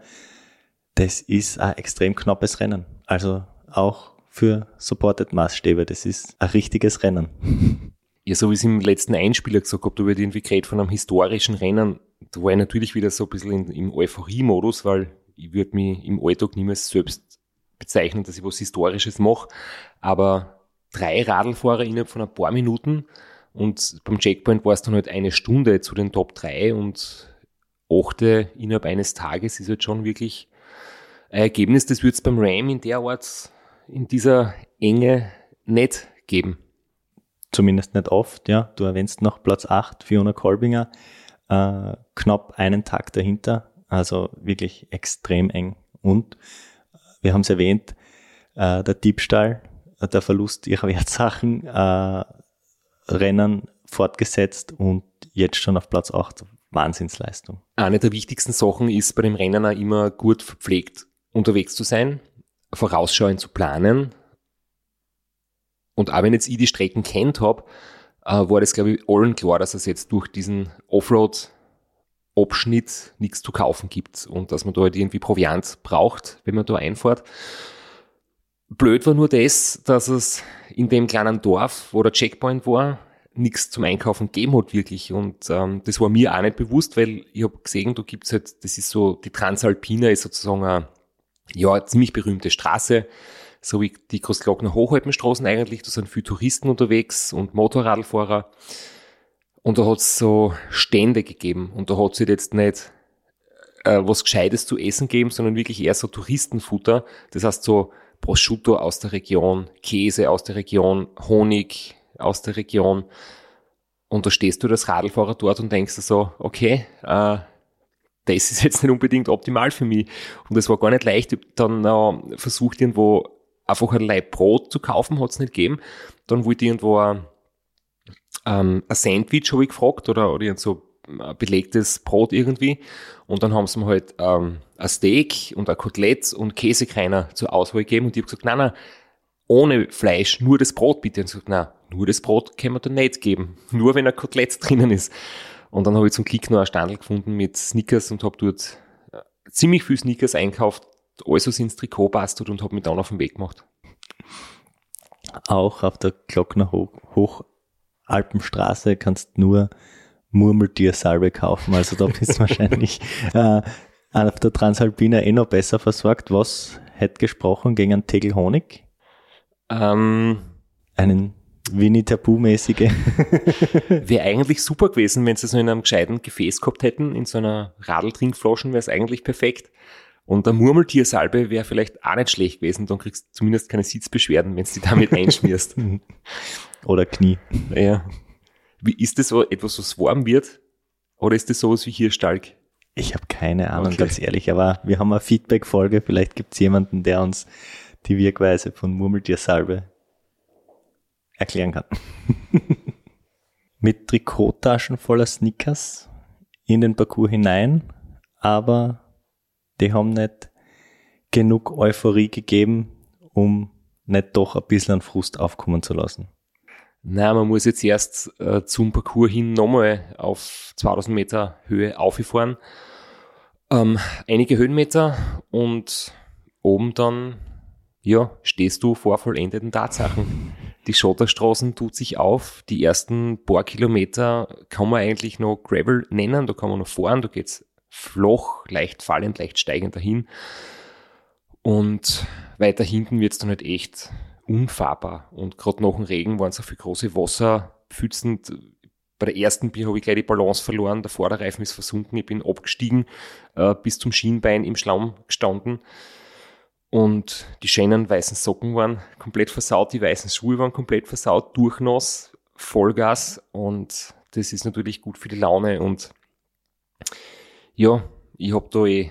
Das ist ein extrem knappes Rennen. Also auch für Supported Maßstäbe. Das ist ein richtiges Rennen. Ja, so wie es im letzten Einspieler gesagt habe, da wird irgendwie geredet von einem historischen Rennen. Da war ich natürlich wieder so ein bisschen in, im Euphorie-Modus, weil ich würde mich im Alltag niemals selbst bezeichnen, dass ich was Historisches mache. Aber drei Radlfahrer innerhalb von ein paar Minuten und beim Checkpoint war es dann halt eine Stunde zu den Top 3 und achte innerhalb eines Tages ist halt schon wirklich ein Ergebnis, das wird es beim Ram in der Art, in dieser Enge nicht geben. Zumindest nicht oft, ja. Du erwähnst noch Platz 8, Fiona Kolbinger, äh, knapp einen Tag dahinter, also wirklich extrem eng. Und wir haben es erwähnt, äh, der Diebstahl, der Verlust ihrer Wertsachen, äh, Rennen fortgesetzt und jetzt schon auf Platz 8. Wahnsinnsleistung. Eine der wichtigsten Sachen ist bei dem Rennen auch immer gut verpflegt unterwegs zu sein, vorausschauend zu planen. Und auch wenn jetzt ich die Strecken kennt habe, äh, war das, glaube ich, allen klar, dass es jetzt durch diesen Offroad-Abschnitt nichts zu kaufen gibt und dass man da halt irgendwie Proviant braucht, wenn man da einfährt. Blöd war nur das, dass es in dem kleinen Dorf, wo der Checkpoint war, nichts zum Einkaufen gegeben hat wirklich. Und ähm, das war mir auch nicht bewusst, weil ich habe gesehen, da gibt's halt, das ist so, die Transalpina ist sozusagen eine, ja, ziemlich berühmte Straße, so wie die Großglockner Hochhaltenstraßen eigentlich. Da sind viele Touristen unterwegs und Motorradfahrer. Und da hat's so Stände gegeben. Und da hat's halt jetzt nicht äh, was Gescheites zu essen gegeben, sondern wirklich eher so Touristenfutter. Das heißt so Prosciutto aus der Region, Käse aus der Region, Honig aus der Region. Und da stehst du als Radlfahrer dort und denkst dir so, okay, äh, das ist jetzt nicht unbedingt optimal für mich. Und es war gar nicht leicht. Ich habe dann äh, versucht, irgendwo einfach ein Leib Brot zu kaufen, hat es nicht gegeben. Dann wollte ich irgendwo ein ähm, ein Sandwich, habe ich gefragt, oder, oder so ein belegtes Brot irgendwie. Und dann haben sie mir halt ähm, ein Steak und ein Kotelett und Käsekreiner zur Auswahl gegeben. Und ich habe gesagt, nein, nein, ohne Fleisch, nur das Brot bitte. Und sie gesagt, nein, nur das Brot können wir dir nicht geben. Nur wenn ein Kotelett drinnen ist. Und dann habe ich zum Klick noch einen Standel gefunden mit Snickers und habe dort äh, ziemlich viel Snickers einkauft, alles ins Trikot passt und habe mich dann auf den Weg gemacht. Auch auf der Glockner Hoch Hochalpenstraße kannst nur Murmeltiersalbe kaufen. Also da bist du wahrscheinlich äh, auf der Transalpina eh noch besser versorgt. Was hätte gesprochen gegen einen Tegel Honig? Ähm, Einen Winnie Tabu-mäßige. Wäre eigentlich super gewesen, wenn sie es so in einem gescheiten Gefäß gehabt hätten, in so einer Radltrinkflaschen wäre es eigentlich perfekt. Und eine Murmeltiersalbe wäre vielleicht auch nicht schlecht gewesen, dann kriegst du zumindest keine Sitzbeschwerden, wenn du die damit einschmierst. Oder Knie. ja. Wie ist das so etwas, was warm wird? Oder ist das sowas wie hier stark? Ich habe keine Ahnung, Okay. ganz ehrlich, aber wir haben eine Feedback-Folge. Vielleicht gibt es jemanden, der uns die Wirkweise von Murmeltiersalbe erklären kann. Mit Trikottaschen voller Snickers in den Parcours hinein, aber die haben nicht genug Euphorie gegeben, um nicht doch ein bisschen an Frust aufkommen zu lassen. Nein, man muss jetzt erst äh, zum Parcours hin nochmal auf 2000 Meter Höhe auffahren. Ähm, einige Höhenmeter und oben dann, ja, stehst du vor vollendeten Tatsachen. Die Schotterstraßen tut sich auf. Die ersten paar Kilometer kann man eigentlich noch Gravel nennen. Da kann man noch fahren. Da geht's flach, leicht fallend, leicht steigend dahin. Und weiter hinten wird's dann halt echt unfahrbar. Und gerade nach dem Regen waren so viele große Wasserpfützen. Bei der ersten Bier habe ich gleich die Balance verloren. Der Vorderreifen ist versunken. Ich bin abgestiegen, äh, bis zum Schienbein im Schlamm gestanden. Und die schönen weißen Socken waren komplett versaut, die weißen Schuhe waren komplett versaut, durchnass, Vollgas. Und das ist natürlich gut für die Laune. Und ja, ich habe da eh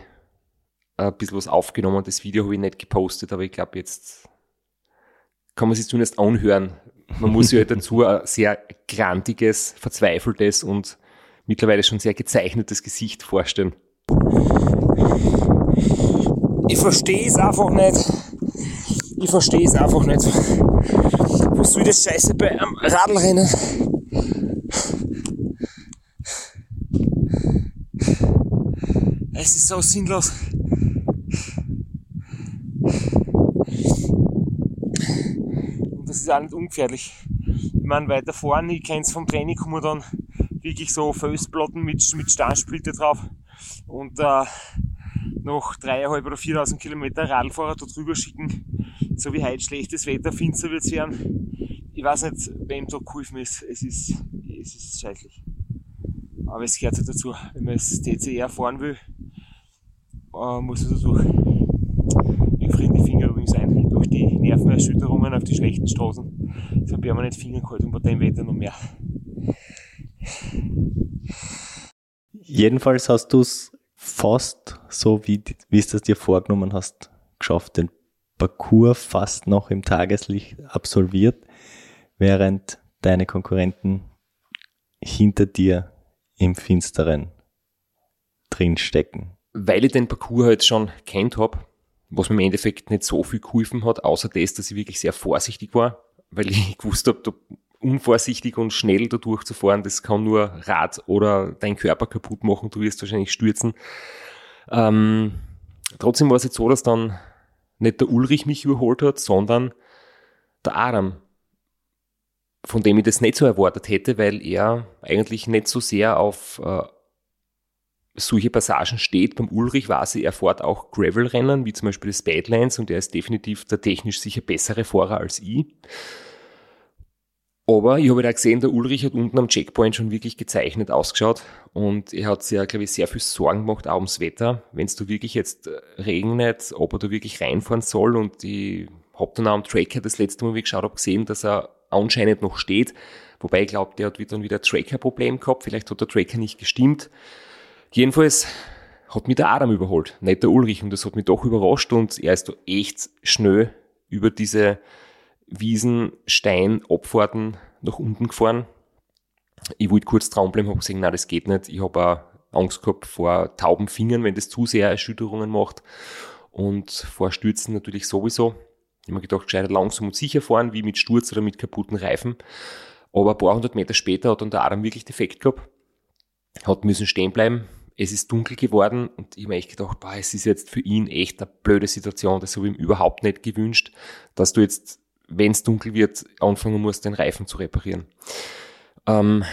ein bisschen was aufgenommen. Das Video habe ich nicht gepostet, aber ich glaube, jetzt kann man sich zumindest anhören. Man muss sich halt dazu ein sehr grantiges, verzweifeltes und mittlerweile schon sehr gezeichnetes Gesicht vorstellen. Ich verstehe es einfach nicht. Ich verstehe es einfach nicht. Was soll das Scheiße bei einem Radlrennen? Es ist so sinnlos. Und das ist auch nicht ungefährlich. Ich meine, weiter vorne, ich kenne es vom Training, kommen dann wirklich so Felsplatten mit, mit Steinsplitte drauf. Und äh, noch dreieinhalb oder 4000 Kilometer Radlfahrer da drüber schicken, so wie heute schlechtes Wetter, finster wird's werden. Ich weiß nicht, wem da geholfen ist. Es ist, es ist scheißlich. Aber es gehört halt dazu. Wenn man das TCR fahren will, äh, muss da durch. Mir frieren die Finger übrigens ein. Durch die Nervenerschütterungen auf die schlechten Straßen. So permanent Finger kalt und bei dem Wetter noch mehr. Jedenfalls hast du es fast so, wie, wie es dir vorgenommen hast, geschafft, den Parcours fast noch im Tageslicht absolviert, während deine Konkurrenten hinter dir im Finsteren drinstecken. Weil ich den Parcours halt schon kennt habe, was mir im Endeffekt nicht so viel geholfen hat, außer das, dass ich wirklich sehr vorsichtig war, weil ich gewusst habe, da unvorsichtig und schnell da durchzufahren, das kann nur Rad oder dein Körper kaputt machen, du wirst wahrscheinlich stürzen. Ähm, trotzdem war es jetzt so, dass dann nicht der Ulrich mich überholt hat, sondern der Adam, von dem ich das nicht so erwartet hätte, weil er eigentlich nicht so sehr auf äh, solche Passagen steht. Beim Ulrich weiß ich, er fährt auch Gravel-Rennen, wie zum Beispiel das Badlands, und er ist definitiv der technisch sicher bessere Fahrer als ich. Aber ich habe da gesehen, der Ulrich hat unten am Checkpoint schon wirklich gezeichnet ausgeschaut und er hat sich ja, glaube ich, sehr viel Sorgen gemacht, auch ums Wetter. Wenn es da wirklich jetzt äh, regnet, ob er da wirklich reinfahren soll und ich habe dann auch am Tracker das letzte Mal, wie ich geschaut habe, gesehen, dass er anscheinend noch steht. Wobei ich glaube, der hat dann wieder ein Tracker-Problem gehabt. Vielleicht hat der Tracker nicht gestimmt. Jedenfalls hat mich der Adam überholt, nicht der Ulrich. Und das hat mich doch überrascht und er ist da echt schnell über diese Wiesen, Stein, Abfahrten nach unten gefahren. Ich wollte kurz dran bleiben, habe gesehen, nein, das geht nicht. Ich habe auch Angst gehabt vor tauben Fingern, wenn das zu sehr Erschütterungen macht. Und vor Stürzen natürlich sowieso. Ich habe mir gedacht, gescheiter langsam und sicher fahren, wie mit Sturz oder mit kaputten Reifen. Aber ein paar hundert Meter später hat dann der Adam wirklich defekt gehabt. Hat müssen stehen bleiben. Es ist dunkel geworden und ich habe mir echt gedacht, boah, es ist jetzt für ihn echt eine blöde Situation. Das habe ich ihm überhaupt nicht gewünscht, dass du jetzt, wenn es dunkel wird, anfangen musst, den Reifen zu reparieren. Ähm,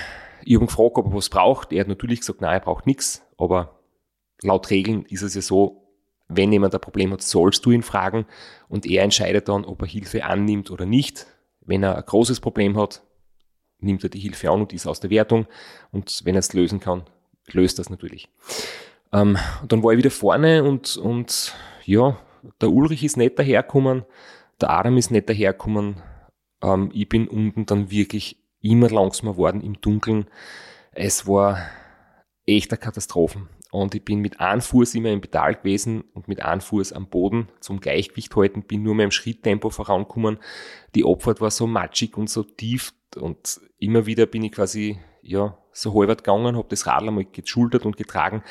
ich habe ihn gefragt, ob er was braucht. Er hat natürlich gesagt, nein, er braucht nichts. Aber laut Regeln ist es ja so, wenn jemand ein Problem hat, sollst du ihn fragen und er entscheidet dann, ob er Hilfe annimmt oder nicht. Wenn er ein großes Problem hat, nimmt er die Hilfe an und ist aus der Wertung. Und wenn er es lösen kann, löst das natürlich. Ähm, und dann war ich wieder vorne und, und ja, der Ulrich ist nicht dahergekommen, der Adam ist nicht dahergekommen. Ähm, ich bin unten dann wirklich immer langsamer geworden im Dunkeln. Es war echt eine Katastrophe. Und ich bin mit einem Fuß immer im Pedal gewesen und mit einem Fuß am Boden zum Gleichgewicht halten, bin nur mehr im Schritttempo vorangekommen. Die Abfahrt war so matschig und so tief und immer wieder bin ich quasi, ja, so halbert gegangen, habe das Radl einmal geschultert und getragen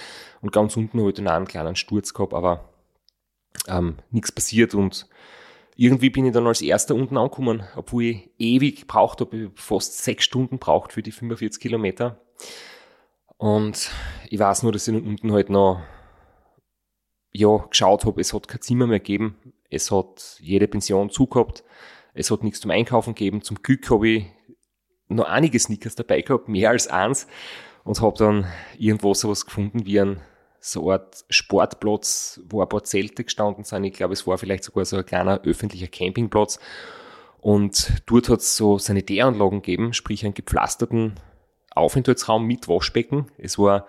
und ganz unten habe ich dann auch einen kleinen Sturz gehabt, aber ähm, nichts passiert und irgendwie bin ich dann als erster unten angekommen, obwohl ich ewig gebraucht habe, fast sechs Stunden braucht für die 45 Kilometer. Und ich weiß nur, dass ich unten halt noch ja, geschaut habe, es hat kein Zimmer mehr gegeben, es hat jede Pension zugehabt, es hat nichts zum Einkaufen gegeben. Zum Glück habe ich noch einige Sneakers dabei gehabt, mehr als eins, und habe dann irgendwo sowas gefunden wie ein so eine Art Sportplatz, wo ein paar Zelte gestanden sind. Ich glaube, es war vielleicht sogar so ein kleiner öffentlicher Campingplatz. Und dort hat es so Sanitäranlagen gegeben, sprich einen gepflasterten Aufenthaltsraum mit Waschbecken. Es war,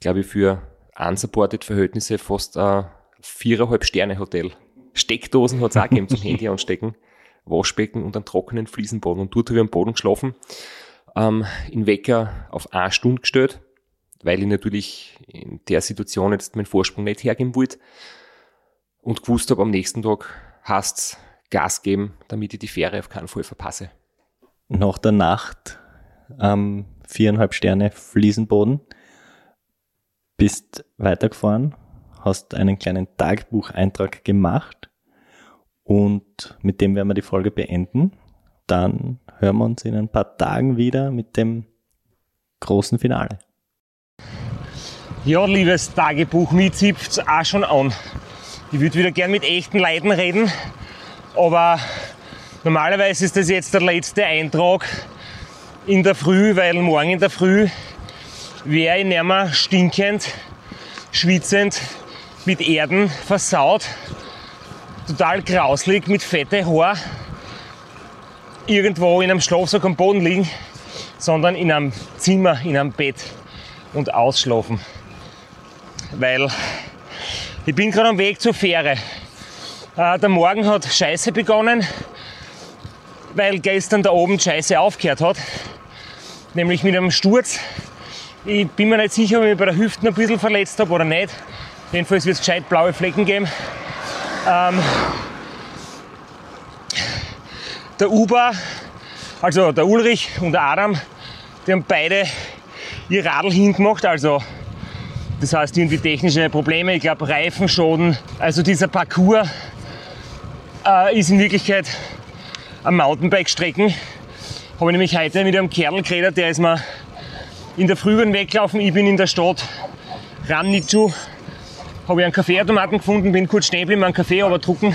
glaube ich, für unsupported Verhältnisse fast ein viereinhalb Sterne Hotel. Steckdosen hat es auch gegeben zum Handy anstecken. Waschbecken und einen trockenen Fliesenboden. Und dort habe ich am Boden geschlafen, ähm, in Wecker auf eine Stunde gestellt weil ich natürlich in der Situation jetzt meinen Vorsprung nicht hergeben wollte und gewusst habe, am nächsten Tag hast Gas geben, damit ich die Fähre auf keinen Fall verpasse. Nach der Nacht ähm, viereinhalb Sterne Fliesenboden, bist weitergefahren, hast einen kleinen Tagebucheintrag gemacht und mit dem werden wir die Folge beenden. Dann hören wir uns in ein paar Tagen wieder mit dem großen Finale. Ja, liebes Tagebuch, mir zipft's auch schon an. Ich würde wieder gern mit echten Leuten reden, aber normalerweise ist das jetzt der letzte Eintrag in der Früh, weil morgen in der Früh wäre ich nicht mehr stinkend, schwitzend, mit Erden versaut, total grauslig, mit fette Haar, irgendwo in einem Schlafsack am Boden liegen, sondern in einem Zimmer, in einem Bett und ausschlafen weil ich bin gerade am Weg zur Fähre. Äh, der Morgen hat scheiße begonnen, weil gestern da oben scheiße aufgehört hat, nämlich mit einem Sturz. Ich bin mir nicht sicher, ob ich mich bei der Hüfte ein bisschen verletzt habe oder nicht. Jedenfalls wird es gescheit blaue Flecken geben. Ähm, der Uber, also der Ulrich und der Adam, die haben beide ihr Radl hingemacht, also das heißt irgendwie technische Probleme, ich glaube Reifenschoden. Also dieser Parcours äh, ist in Wirklichkeit am Mountainbike-Strecken. Habe ich nämlich heute mit einem Kerl geredet, der ist mir in der Früh weggelaufen. Ich bin in der Stadt Ramnitschu. Habe ich einen Kaffeeautomaten gefunden, bin kurz stehen geblieben, einen Kaffee aber drucken.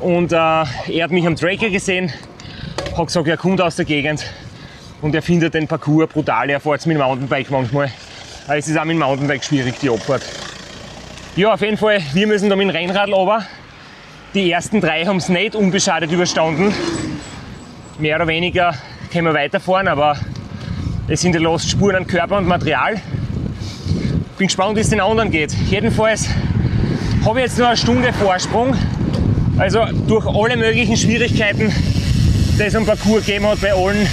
Und äh, er hat mich am Tracker gesehen, hat gesagt, er kommt aus der Gegend und er findet den Parcours brutal. Er fährt mit dem Mountainbike manchmal. Aber es ist auch mit dem Mountainbike schwierig, die Abfahrt. Ja, auf jeden Fall, wir müssen da mit dem Rennrad runter. Die ersten drei haben es nicht unbeschadet überstanden. Mehr oder weniger können wir weiterfahren, aber es sind ja los Spuren an Körper und Material. Bin gespannt, wie es den anderen geht. Jedenfalls habe ich jetzt nur eine Stunde Vorsprung. Also durch alle möglichen Schwierigkeiten, die es am Parcours gegeben hat bei allen,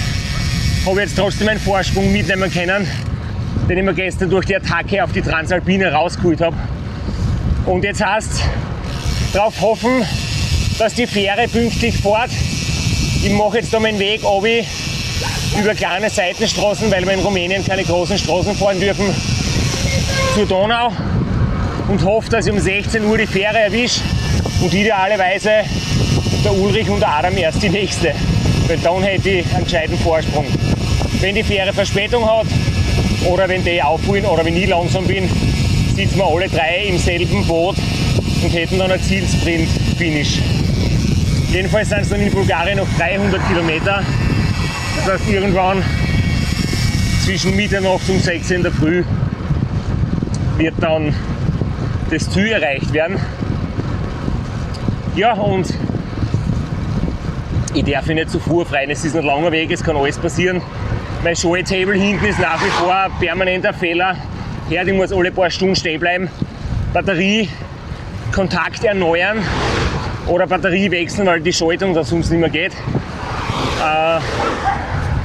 habe ich jetzt trotzdem einen Vorsprung mitnehmen können den ich mir gestern durch die Attacke auf die Transalpine rausgeholt habe. Und jetzt heißt darauf hoffen, dass die Fähre pünktlich fährt. Ich mache jetzt da meinen Weg obi über kleine Seitenstraßen, weil wir in Rumänien keine großen Straßen fahren dürfen, zur Donau und hoffe, dass ich um 16 Uhr die Fähre erwische und idealerweise der Ulrich und der Adam erst die nächste, weil dann hätte ich einen gescheiten Vorsprung. Wenn die Fähre Verspätung hat oder wenn die aufholen oder wenn ich langsam bin, sitzen wir alle drei im selben Boot und hätten dann ein Zielsprint-Finish. Jedenfalls sind es dann in Bulgarien noch 300 Kilometer. Das heißt, irgendwann zwischen Mitternacht und 6 in der Früh wird dann das Ziel erreicht werden. Ja, und ich darf mich nicht zu früh freuen. Es ist ein langer Weg, es kann alles passieren. Mein Schalltable hinten ist nach wie vor ein permanenter Fehler. Herd, ich muss alle paar Stunden stehen bleiben. Batterie, Kontakt erneuern oder Batterie wechseln, weil die Schaltung da sonst nicht mehr geht. Äh,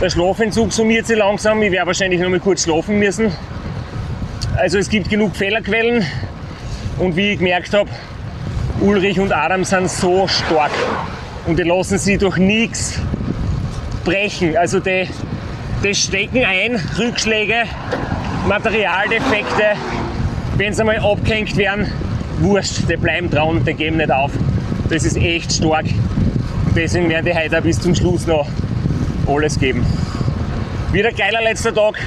der Schlafentzug summiert sich langsam. Ich werde wahrscheinlich noch mal kurz schlafen müssen. Also es gibt genug Fehlerquellen und wie ich gemerkt habe, Ulrich und Adam sind so stark und die lassen sie durch nichts brechen. Also die, die stecken ein, Rückschläge, Materialdefekte, wenn sie einmal abgehängt werden, wurscht, die bleiben dran, die geben nicht auf. Das ist echt stark. Deswegen werden die heute bis zum Schluss noch alles geben. Wieder geiler letzter Tag.